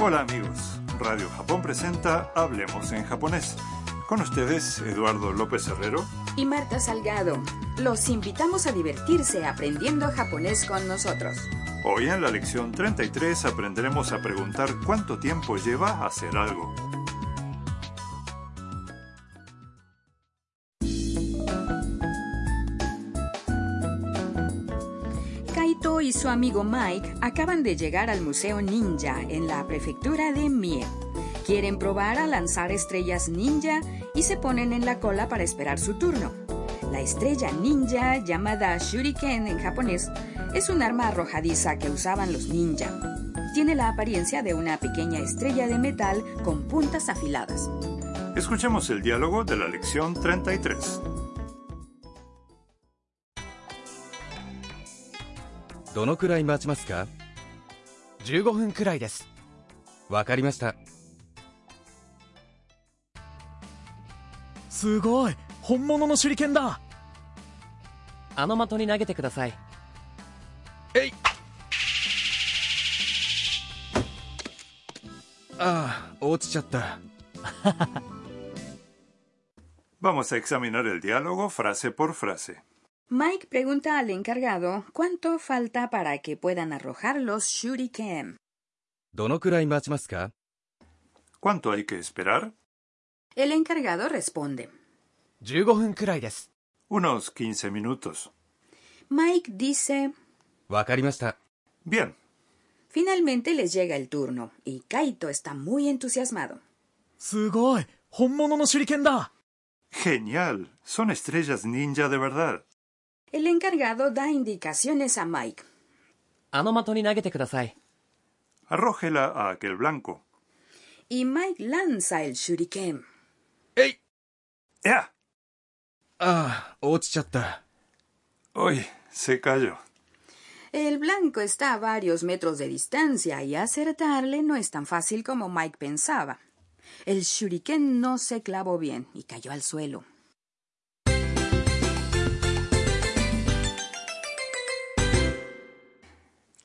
Hola amigos, Radio Japón presenta Hablemos en japonés. Con ustedes, Eduardo López Herrero y Marta Salgado. Los invitamos a divertirse aprendiendo japonés con nosotros. Hoy en la lección 33 aprenderemos a preguntar cuánto tiempo lleva hacer algo. Amigo Mike acaban de llegar al Museo Ninja en la prefectura de Mie. Quieren probar a lanzar estrellas ninja y se ponen en la cola para esperar su turno. La estrella ninja, llamada shuriken en japonés, es un arma arrojadiza que usaban los ninja. Tiene la apariencia de una pequeña estrella de metal con puntas afiladas. Escuchemos el diálogo de la lección 33. どのくらい待ちますか？15分くらいです。わかりました。すごい。本物の手裏剣だ。あの的に投げてください。えい。ああ落ちちゃった。Vamos a examinar el diálogo frase por frase. Mike pregunta al encargado cuánto falta para que puedan arrojar los shuriken. ¿Cuánto hay que esperar? El encargado responde. Unos 15 minutos. Mike dice. Bien. Finalmente les llega el turno y Kaito está muy entusiasmado. ¡Genial! Son estrellas ninja de verdad. El encargado da indicaciones a Mike. Arrójela a aquel blanco. Y Mike lanza el shuriken. ¡Ey! ¡Ya! Ah, Uy, se cayó. El blanco está a varios metros de distancia y acertarle no es tan fácil como Mike pensaba. El shuriken no se clavó bien y cayó al suelo.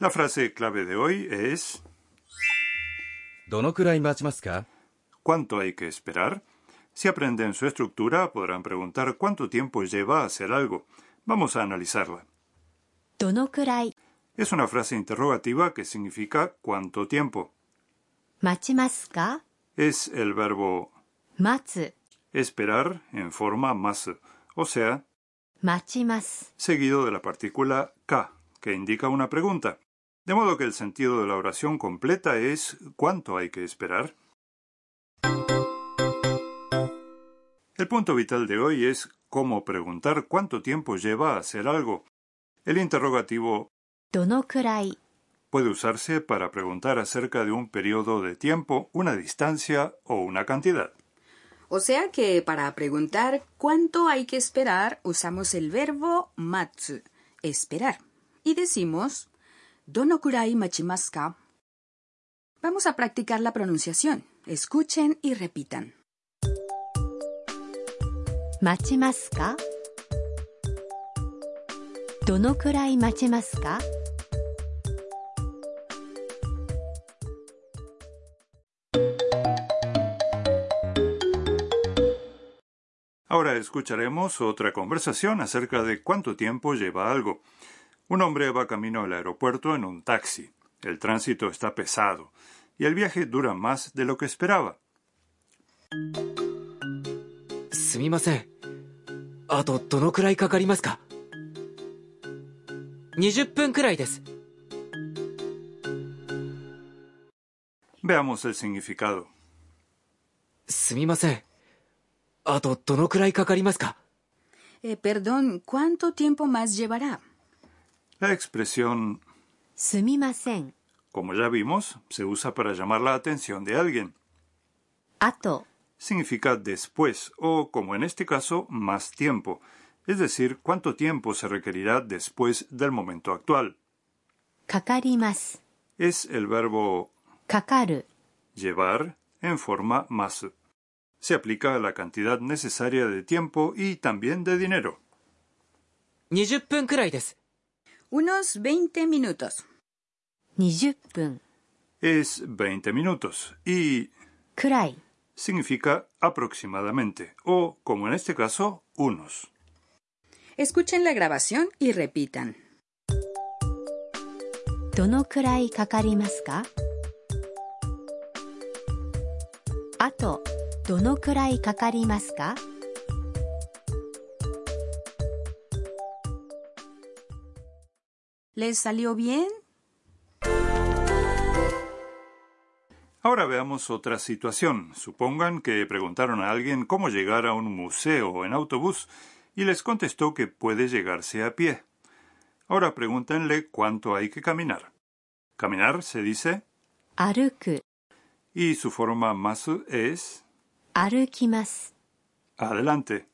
La frase clave de hoy es ¿Cuánto hay que esperar? Si aprenden su estructura, podrán preguntar cuánto tiempo lleva hacer algo. Vamos a analizarla. Es una frase interrogativa que significa cuánto tiempo. Es el verbo. Esperar en forma masu, o sea, seguido de la partícula ka, que indica una pregunta. De modo que el sentido de la oración completa es ¿cuánto hay que esperar? El punto vital de hoy es cómo preguntar cuánto tiempo lleva a hacer algo. El interrogativo ¿Donokurai? puede usarse para preguntar acerca de un periodo de tiempo, una distancia o una cantidad. O sea que para preguntar cuánto hay que esperar usamos el verbo matsu, esperar, y decimos Dono kurai machimaska. Vamos a practicar la pronunciación. Escuchen y repitan. Machimaska. Dono kurai machimaska. Ahora escucharemos otra conversación acerca de cuánto tiempo lleva algo. Un hombre va camino al aeropuerto en un taxi. El tránsito está pesado y el viaje dura más de lo que esperaba. すみませんあとどのくらいかかりますか20分くらいです Veamos el significado. すみませんあとどのくらいかかりますか Eh, perdón, ¿cuánto tiempo más llevará? La expresión すみません como ya vimos, se usa para llamar la atención de alguien. あと Significa después o, como en este caso, más tiempo, es decir, cuánto tiempo se requerirá después del momento actual. かかります Es el verbo かかる llevar en forma más. Se aplica a la cantidad necesaria de tiempo y también de dinero. 20分くらいです Unos 20 minutos. 20分 es 20 minutos y くらい significa aproximadamente o, como en este caso, unos. Escuchen la grabación y repitan. どのくらいかかりますかあとどのくらいかかりますか ¿Les salió bien? Ahora veamos otra situación. Supongan que preguntaron a alguien cómo llegar a un museo en autobús y les contestó que puede llegarse a pie. Ahora pregúntenle cuánto hay que caminar. Caminar se dice aruku y su forma más es arukimasu. Adelante.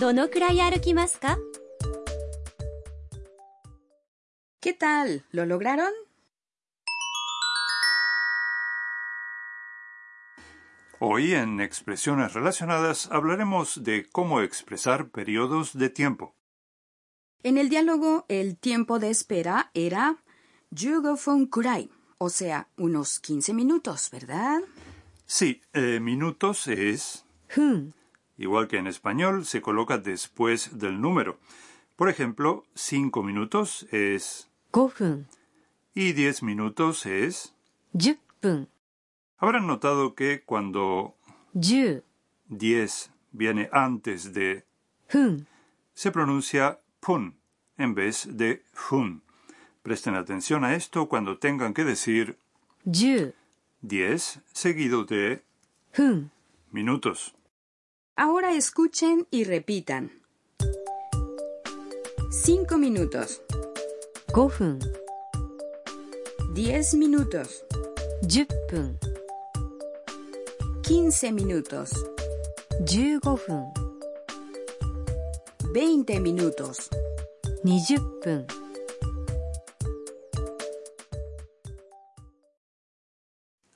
どのくらい歩きますか ¿Qué tal? ¿Lo lograron? Hoy en expresiones relacionadas hablaremos de cómo expresar periodos de tiempo. En el diálogo, el tiempo de espera era 15分くらい, o sea, unos 15 minutos, ¿verdad? Sí, eh, minutos es 分 igual que en español, se coloca después del número. Por ejemplo, 5 minutos es 5y 10 minutos es 10 Habrán notado que cuando 10, viene antes de hun, se pronuncia pun en vez de hun. Presten atención a esto cuando tengan que decir 10 seguido de hun. minutos. Ahora escuchen y repitan. 5 minutos, 5分 10 minutos, 10分 15 minutos, 15分 20 minutos. 20分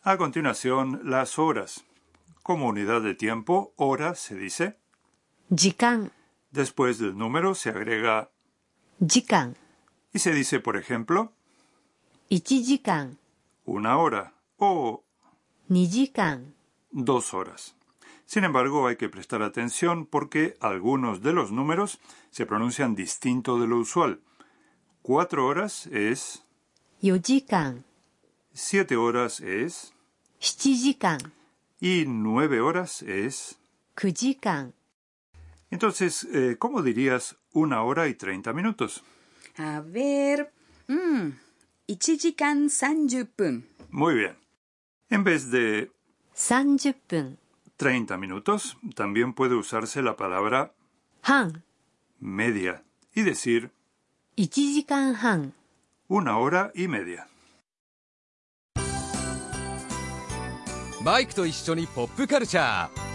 A continuación, las horas. como unidad de tiempo, hora se dice. Jikan. Después del número se agrega. Jikan. Y se dice, por ejemplo. Ichijikan. Una hora. O. Nijikan. Dos horas. Sin embargo, hay que prestar atención porque algunos de los números se pronuncian distinto de lo usual. Cuatro horas es. Yojikan. Siete horas es. Shichijikan. y nueve horas es. 9時間 Entonces, eh, ¿cómo dirías una hora y treinta minutos? A ver. Mm, 1時間30分. Muy bien. En vez de 30分 30 minutos, también puede usarse la palabra 半 media y decir 1時間半 una hora y media. マイクと一緒にポップカルチャー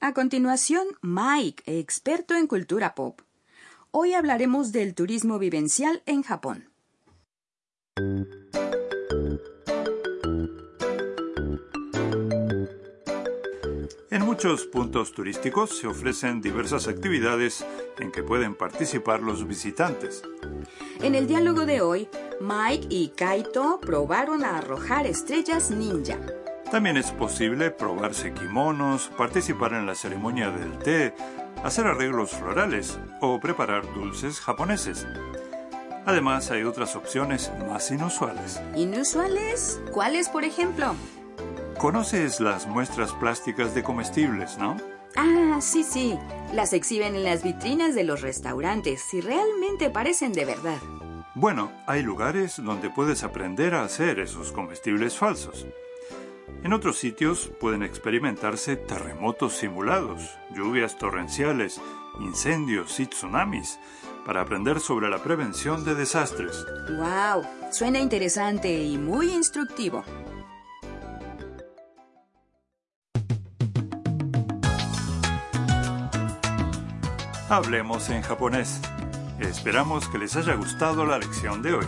A continuación, Mike, experto en cultura pop. Hoy hablaremos del turismo vivencial en Japón. En muchos puntos turísticos se ofrecen diversas actividades en que pueden participar los visitantes. En el diálogo de hoy, Mike y Kaito probaron a arrojar estrellas ninja. También es posible probarse kimonos, participar en la ceremonia del té, hacer arreglos florales o preparar dulces japoneses. Además, hay otras opciones más inusuales. ¿Inusuales? ¿Cuáles, por ejemplo? Conoces las muestras plásticas de comestibles, ¿no? Ah, sí, sí. Las exhiben en las vitrinas de los restaurantes y realmente parecen de verdad. Bueno, hay lugares donde puedes aprender a hacer esos comestibles falsos. En otros sitios pueden experimentarse terremotos simulados, lluvias torrenciales, incendios y tsunamis, para aprender sobre la prevención de desastres. ¡Wow! Suena interesante y muy instructivo. Hablemos en japonés. Esperamos que les haya gustado la lección de hoy.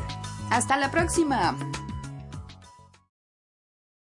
¡Hasta la próxima!